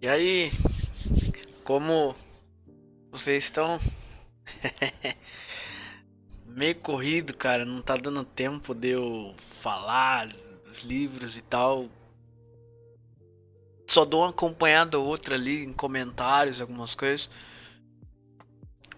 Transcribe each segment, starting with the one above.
E aí, como vocês estão? Meio corrido, cara, não tá dando tempo de eu falar dos livros e tal. Só dou uma acompanhada ou outra ali em comentários, algumas coisas.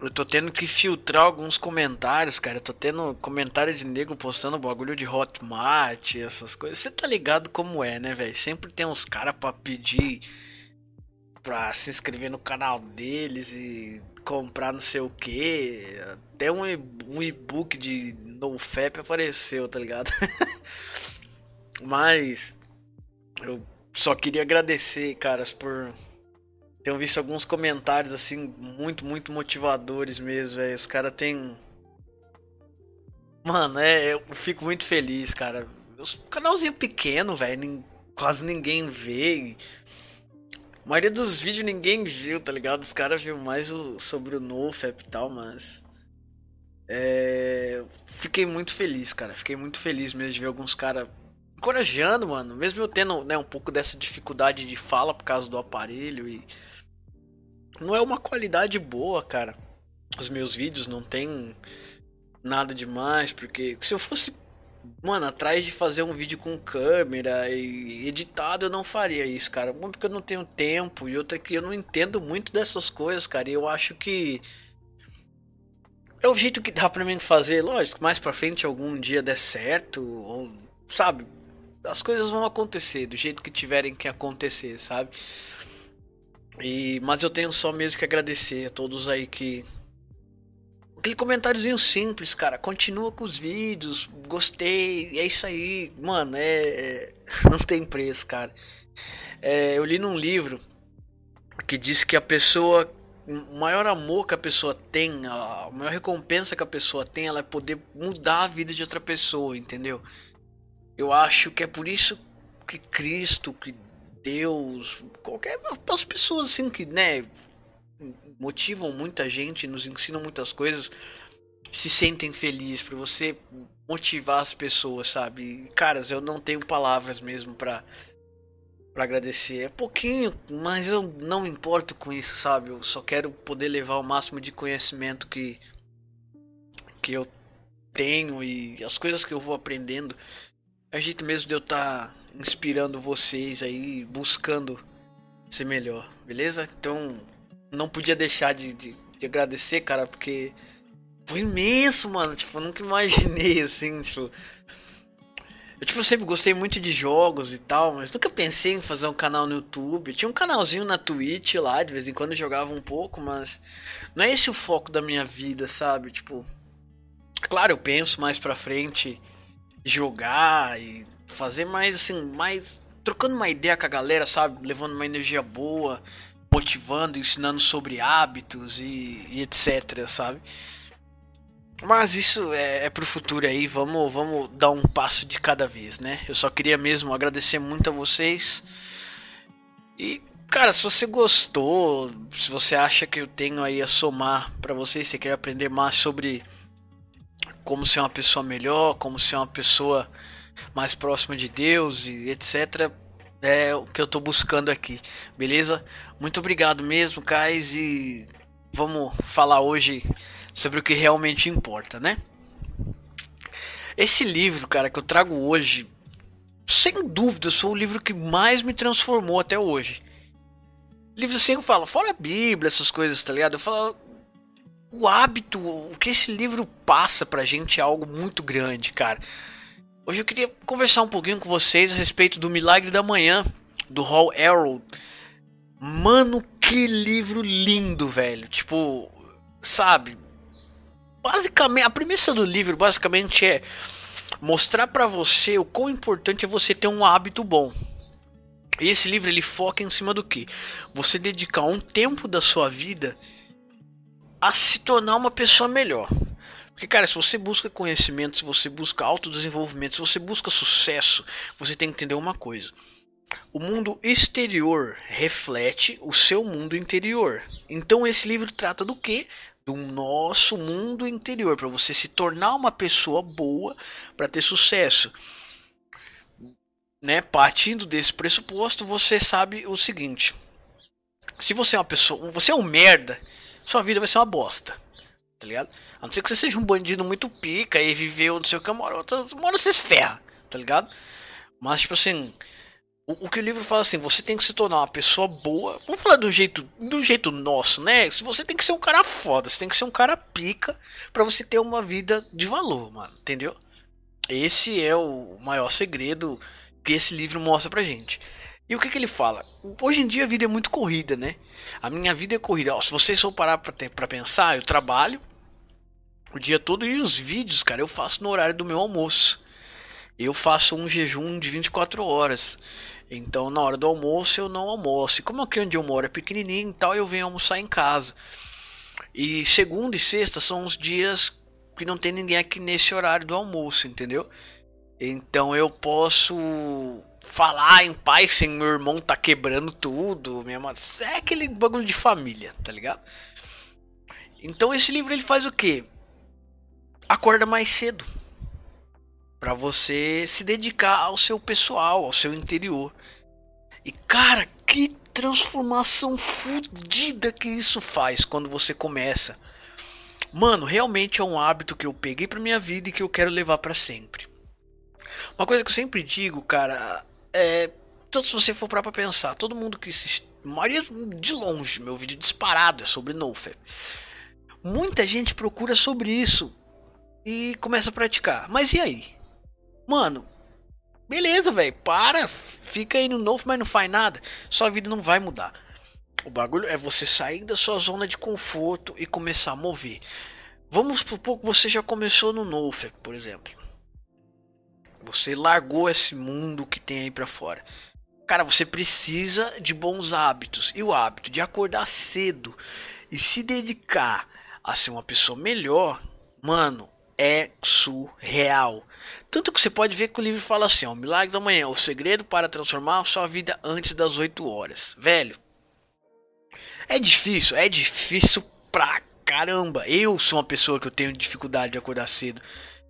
Eu tô tendo que filtrar alguns comentários, cara. Eu tô tendo comentário de nego postando bagulho de Hotmart, essas coisas. Você tá ligado como é, né, velho? Sempre tem uns caras pra pedir pra se inscrever no canal deles e comprar não sei o que. Até um, um e-book de NoFap apareceu, tá ligado? Mas eu só queria agradecer, caras, por ter visto alguns comentários assim muito, muito motivadores mesmo, velho. Os caras têm Mano, é, eu fico muito feliz, cara. Um canalzinho pequeno, velho, quase ninguém vê. A maioria dos vídeos ninguém viu, tá ligado? Os caras viram mais o, sobre o NoFap e tal, mas. É. Fiquei muito feliz, cara. Fiquei muito feliz mesmo de ver alguns caras encorajando, mano. Mesmo eu tendo né, um pouco dessa dificuldade de fala por causa do aparelho e. Não é uma qualidade boa, cara. Os meus vídeos não tem nada demais, porque se eu fosse Mano, atrás de fazer um vídeo com câmera e editado, eu não faria isso, cara. Uma porque eu não tenho tempo e outra que eu não entendo muito dessas coisas, cara. E eu acho que é o jeito que dá para mim fazer, lógico, mais para frente algum dia der certo, ou sabe, as coisas vão acontecer do jeito que tiverem que acontecer, sabe? E mas eu tenho só mesmo que agradecer a todos aí que aquele comentáriozinho simples, cara. Continua com os vídeos, gostei, é isso aí. Mano, é. é não tem preço, cara. É, eu li num livro que diz que a pessoa. O maior amor que a pessoa tem, a maior recompensa que a pessoa tem, ela é poder mudar a vida de outra pessoa, entendeu? Eu acho que é por isso que Cristo, que Deus, qualquer as pessoas assim que, né, motivam muita gente, nos ensinam muitas coisas, se sentem felizes para você motivar as pessoas, sabe? Caras, eu não tenho palavras mesmo para para agradecer. É pouquinho, mas eu não importo com isso, sabe? Eu só quero poder levar o máximo de conhecimento que que eu tenho e as coisas que eu vou aprendendo. É jeito mesmo de eu estar tá inspirando vocês aí, buscando ser melhor, beleza? Então, não podia deixar de, de, de, agradecer, cara, porque foi imenso, mano. Tipo, eu nunca imaginei assim, tipo. Eu, tipo, sempre gostei muito de jogos e tal, mas nunca pensei em fazer um canal no YouTube. Eu tinha um canalzinho na Twitch lá, de vez em quando jogava um pouco, mas não é esse o foco da minha vida, sabe? Tipo, claro, eu penso mais pra frente jogar e fazer mais assim, mais trocando uma ideia com a galera, sabe? Levando uma energia boa motivando, ensinando sobre hábitos e, e etc, sabe? Mas isso é, é pro futuro aí, vamos, vamos dar um passo de cada vez, né? Eu só queria mesmo agradecer muito a vocês. E, cara, se você gostou, se você acha que eu tenho aí a somar para vocês, se quer aprender mais sobre como ser uma pessoa melhor, como ser uma pessoa mais próxima de Deus e etc, é o que eu tô buscando aqui, beleza? Muito obrigado mesmo, Kais, e vamos falar hoje sobre o que realmente importa, né? Esse livro, cara, que eu trago hoje, sem dúvida, foi o livro que mais me transformou até hoje. Livro assim eu falo, fora a Bíblia, essas coisas, tá ligado? Eu falo, o hábito, o que esse livro passa pra gente é algo muito grande, cara. Hoje eu queria conversar um pouquinho com vocês a respeito do Milagre da Manhã, do Hall Arrow. Mano, que livro lindo, velho. Tipo, sabe? Basicamente, a premissa do livro basicamente é mostrar para você o quão importante é você ter um hábito bom. E esse livro ele foca em cima do que? Você dedicar um tempo da sua vida a se tornar uma pessoa melhor. Porque, cara, se você busca conhecimento, se você busca autodesenvolvimento, se você busca sucesso, você tem que entender uma coisa. O mundo exterior reflete o seu mundo interior. Então esse livro trata do que? Do nosso mundo interior, para você se tornar uma pessoa boa para ter sucesso. Né? Partindo desse pressuposto, você sabe o seguinte: Se você é uma pessoa. Você é um merda, sua vida vai ser uma bosta. Tá ligado? A não ser que você seja um bandido muito pica e viveu não sei o que, uma hora, você se ferra, tá ligado? Mas, tipo assim. O, o, que o livro fala assim, você tem que se tornar uma pessoa boa. Vamos falar do jeito, do jeito nosso, né? Você tem que ser um cara foda, você tem que ser um cara pica para você ter uma vida de valor, mano, entendeu? Esse é o maior segredo que esse livro mostra pra gente. E o que, que ele fala? Hoje em dia a vida é muito corrida, né? A minha vida é corrida. Ó, se vocês for parar pra, pensar, eu trabalho o dia todo e os vídeos, cara, eu faço no horário do meu almoço. Eu faço um jejum de 24 horas. Então, na hora do almoço, eu não almoço. E como aqui onde eu moro é pequenininho e tal, eu venho almoçar em casa. E segunda e sexta são os dias que não tem ninguém aqui nesse horário do almoço, entendeu? Então eu posso falar em paz sem meu irmão tá quebrando tudo, minha mãe, é aquele bagulho de família, tá ligado? Então esse livro ele faz o quê? Acorda mais cedo para você se dedicar ao seu pessoal, ao seu interior. E cara, que transformação fodida que isso faz quando você começa. Mano, realmente é um hábito que eu peguei para minha vida e que eu quero levar para sempre. Uma coisa que eu sempre digo, cara, é. Tanto se você for para pensar, todo mundo que se. Maria de longe, meu vídeo disparado é sobre NoFap. Muita gente procura sobre isso e começa a praticar. Mas e aí? Mano, beleza, velho. Para, fica aí no novo, mas não faz nada. Sua vida não vai mudar. O bagulho é você sair da sua zona de conforto e começar a mover. Vamos supor que você já começou no novo, por exemplo. Você largou esse mundo que tem aí para fora. Cara, você precisa de bons hábitos. E o hábito de acordar cedo e se dedicar a ser uma pessoa melhor, mano, é surreal. Tanto que você pode ver que o livro fala assim: ó, Milagre da Manhã, o segredo para transformar sua vida antes das 8 horas. Velho, é difícil, é difícil pra caramba. Eu sou uma pessoa que eu tenho dificuldade de acordar cedo.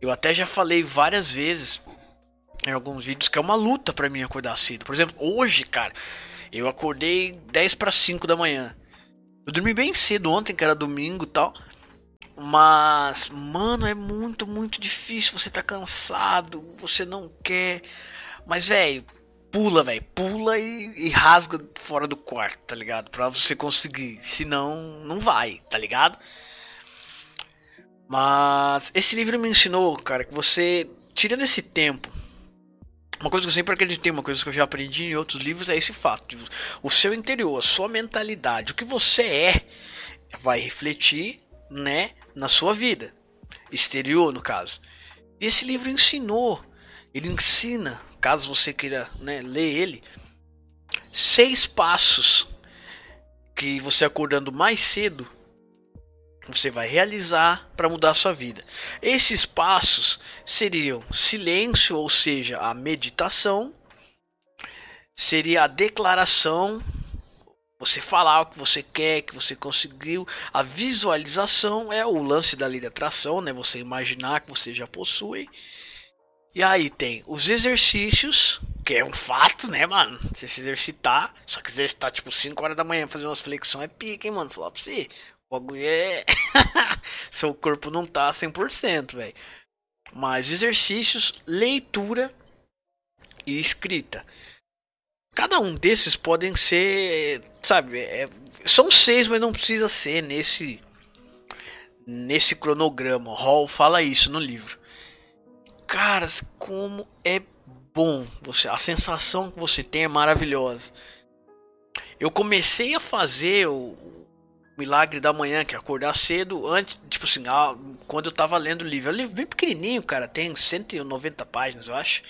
Eu até já falei várias vezes em alguns vídeos que é uma luta para mim acordar cedo. Por exemplo, hoje, cara, eu acordei 10 para 5 da manhã. Eu dormi bem cedo ontem, que era domingo e tal. Mas, mano, é muito, muito difícil. Você tá cansado, você não quer. Mas, velho, pula, velho. Pula e, e, rasga fora do quarto, tá ligado? Pra você conseguir. Senão, não vai, tá ligado? Mas esse livro me ensinou, cara, que você, tirando esse tempo uma coisa que eu sempre acreditei, uma coisa que eu já aprendi em outros livros é esse fato. O seu interior, a sua mentalidade, o que você é, vai refletir, né, na sua vida. Exterior, no caso. E esse livro ensinou, ele ensina, caso você queira né, ler ele, seis passos que você acordando mais cedo você vai realizar para mudar a sua vida. Esses passos seriam silêncio, ou seja, a meditação, seria a declaração, você falar o que você quer, que você conseguiu. A visualização é o lance da lei da atração, né? Você imaginar que você já possui. E aí tem os exercícios, que é um fato, né, mano? Você se exercitar, só que exercitar tipo 5 horas da manhã fazer umas flexões é pica, hein, mano? Falar pra você. O bagulho é. Seu corpo não tá 100%, velho. Mas exercícios, leitura e escrita. Cada um desses podem ser, sabe, é, são seis, mas não precisa ser nesse nesse cronograma. Hall fala isso no livro. Caras, como é bom você, a sensação que você tem é maravilhosa. Eu comecei a fazer o, Milagre da Manhã, que é acordar cedo, antes, tipo assim, ah, quando eu tava lendo o livro. É um livro bem pequenininho, cara, tem 190 páginas, eu acho.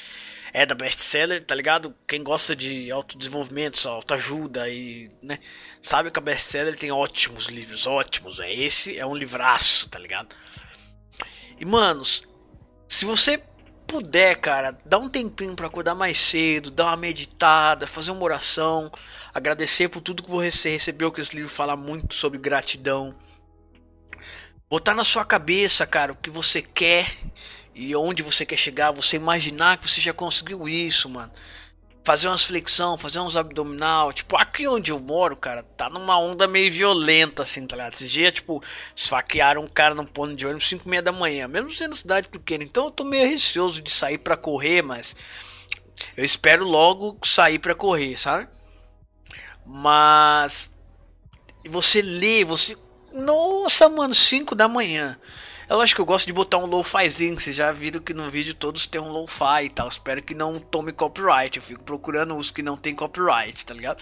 É da best-seller, tá ligado? Quem gosta de autodesenvolvimento, autoajuda e, né, sabe que a best-seller tem ótimos livros, ótimos. É esse é um livraço, tá ligado? E manos, se você puder, cara, dá um tempinho para acordar mais cedo, dar uma meditada, fazer uma oração, agradecer por tudo que você recebeu, que esse livro fala muito sobre gratidão. Botar na sua cabeça, cara, o que você quer e onde você quer chegar, você imaginar que você já conseguiu isso, mano. fazer umas flexão, fazer uns abdominal. Tipo, aqui onde eu moro, cara, tá numa onda meio violenta, assim, tá ligado? Esses dias, tipo, esfaquearam um cara num ponto de ônibus 5 e meia da manhã, mesmo sendo cidade pequena. Então eu tô meio receoso de sair para correr, mas eu espero logo sair para correr, sabe? Mas você lê, você. Nossa, mano, 5 da manhã. É lógico que eu gosto de botar um lo-fizinho. Vocês já viram que no vídeo todos tem um lo-fi e tal. Espero que não tome copyright. Eu fico procurando os que não tem copyright, tá ligado?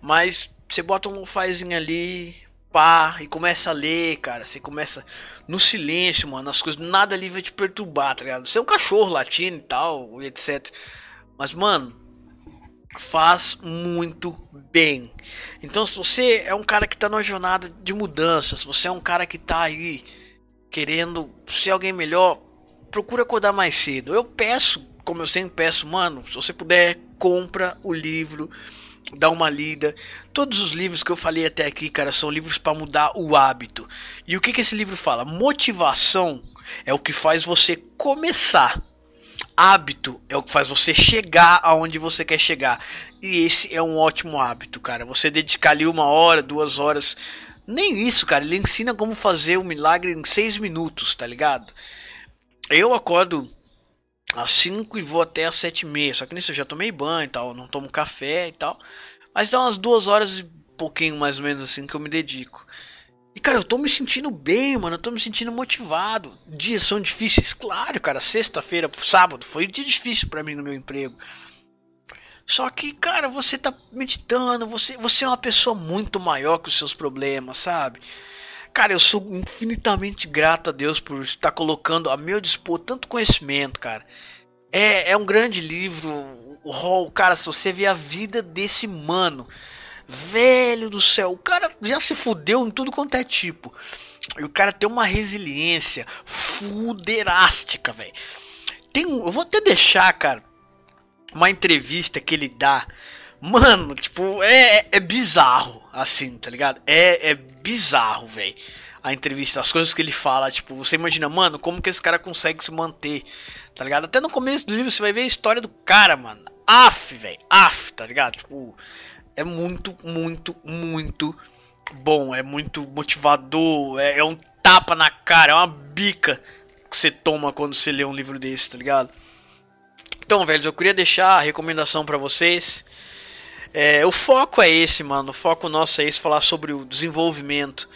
Mas você bota um lo-fizinho ali, pá, e começa a ler, cara. Você começa no silêncio, mano. As coisas, nada ali vai te perturbar, tá ligado? Você é um cachorro latindo e tal, etc. Mas, mano, faz muito bem. Então, se você é um cara que tá numa jornada de mudanças, você é um cara que tá aí querendo ser alguém melhor, procura acordar mais cedo. Eu peço, como eu sempre peço, mano, se você puder, compra o livro, dá uma lida. Todos os livros que eu falei até aqui, cara, são livros para mudar o hábito. E o que, que esse livro fala? Motivação é o que faz você começar. Hábito é o que faz você chegar aonde você quer chegar. E esse é um ótimo hábito, cara. Você dedicar ali uma hora, duas horas nem isso, cara. Ele ensina como fazer o um milagre em seis minutos, tá ligado? Eu acordo às 5 e vou até às sete e meia. Só que nisso eu já tomei banho e tal, não tomo café e tal. Mas dá umas duas horas e pouquinho mais ou menos assim que eu me dedico. E cara, eu tô me sentindo bem, mano. Eu tô me sentindo motivado. Dias são difíceis, claro, cara. Sexta-feira, sábado, foi um dia difícil para mim no meu emprego. Só que, cara, você tá meditando, você, você é uma pessoa muito maior que os seus problemas, sabe? Cara, eu sou infinitamente grato a Deus por estar colocando a meu dispor tanto conhecimento, cara. É, é um grande livro. O Hall, cara, se você vê a vida desse mano, velho do céu, o cara já se fudeu em tudo quanto é tipo. E o cara tem uma resiliência fuderástica, velho. Tem, eu vou até deixar, cara, uma entrevista que ele dá. Mano, tipo, é, é, bizarro, assim, tá ligado? É, é bizarro, velho. A entrevista, as coisas que ele fala, tipo, você imagina, mano, como que esse cara consegue se manter, tá ligado? Até no começo do livro você vai ver a história do cara, mano. Af, velho, af, tá ligado? Tipo, é muito, muito, muito bom, é muito motivador, é, é um tapa na cara, é uma bica que você toma quando você lê um livro desse, tá ligado? Então, velho, eu queria deixar a recomendação para vocês. É, o foco é esse, mano. O foco nosso é esse, falar sobre o desenvolvimento.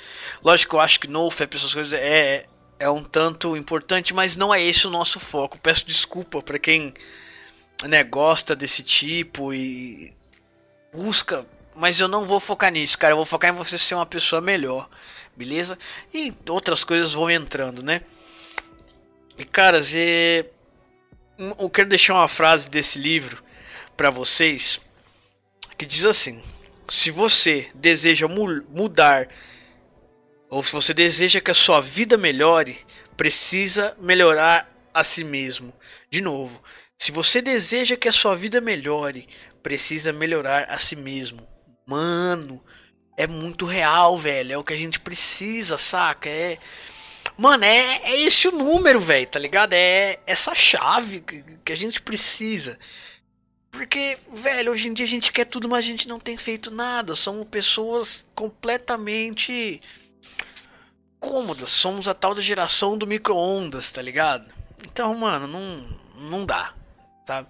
Lógico, eu acho que NoFap, essas coisas, é, é um tanto importante, mas não é esse o nosso foco. Peço desculpa para quem né, gosta desse tipo e busca, mas eu não vou focar nisso, cara. Eu vou focar em você ser uma pessoa melhor, beleza? E outras coisas vão entrando, né? E, caras, é eu quero deixar uma frase desse livro para vocês que diz assim: se você deseja mu mudar ou se você deseja que a sua vida melhore, precisa melhorar a si mesmo. De novo, se você deseja que a sua vida melhore, precisa melhorar a si mesmo. Mano, é muito real, velho. É o que a gente precisa, saca? É Mano, é, é esse o número, velho, tá ligado? É essa chave que, que a gente precisa. Porque, velho, hoje em dia a gente quer tudo, mas a gente não tem feito nada. Somos pessoas completamente cômodas. Somos a tal da geração do micro-ondas, tá ligado? Então, mano, não, não dá, sabe?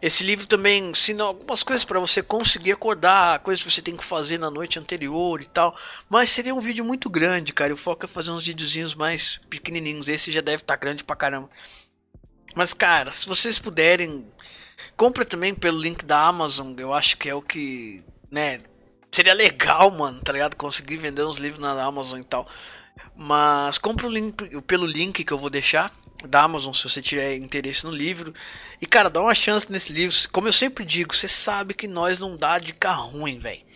Esse livro também ensina algumas coisas para você conseguir acordar, coisas que você tem que fazer na noite anterior e tal. Mas seria um vídeo muito grande, cara. O foco é fazer uns videozinhos mais pequenininhos. Esse já deve estar tá grande pra caramba. Mas, cara, se vocês puderem, compra também pelo link da Amazon. Eu acho que é o que, né? Seria legal, mano, tá ligado? Conseguir vender uns livros na Amazon e tal. Mas compra o link, pelo link que eu vou deixar da Amazon se você tiver interesse no livro. E cara, dá uma chance nesse livro. Como eu sempre digo, você sabe que nós não dá de carro ruim, velho.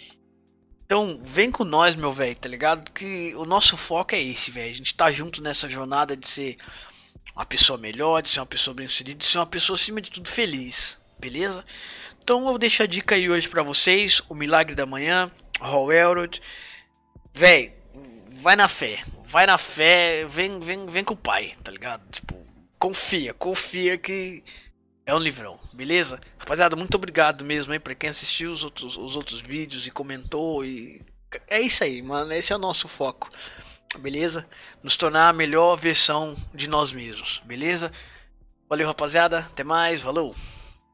Então, vem com nós, meu velho, tá ligado? Que o nosso foco é esse, velho. A gente tá junto nessa jornada de ser uma pessoa melhor, de ser uma pessoa bem-sucedida, de ser uma pessoa acima de tudo feliz, beleza? Então, eu vou deixar a dica aí hoje para vocês, o Milagre da Manhã, Hall Elrod. Velho, vai na fé. Vai na fé, vem, vem, vem com o pai, tá ligado? Tipo, confia, confia que É um livrão, beleza? Rapaziada, muito obrigado mesmo aí pra quem assistiu os outros, os outros vídeos e comentou e. É isso aí, mano. Esse é o nosso foco. Beleza? Nos tornar a melhor versão de nós mesmos, beleza? Valeu, rapaziada. Até mais. Falou!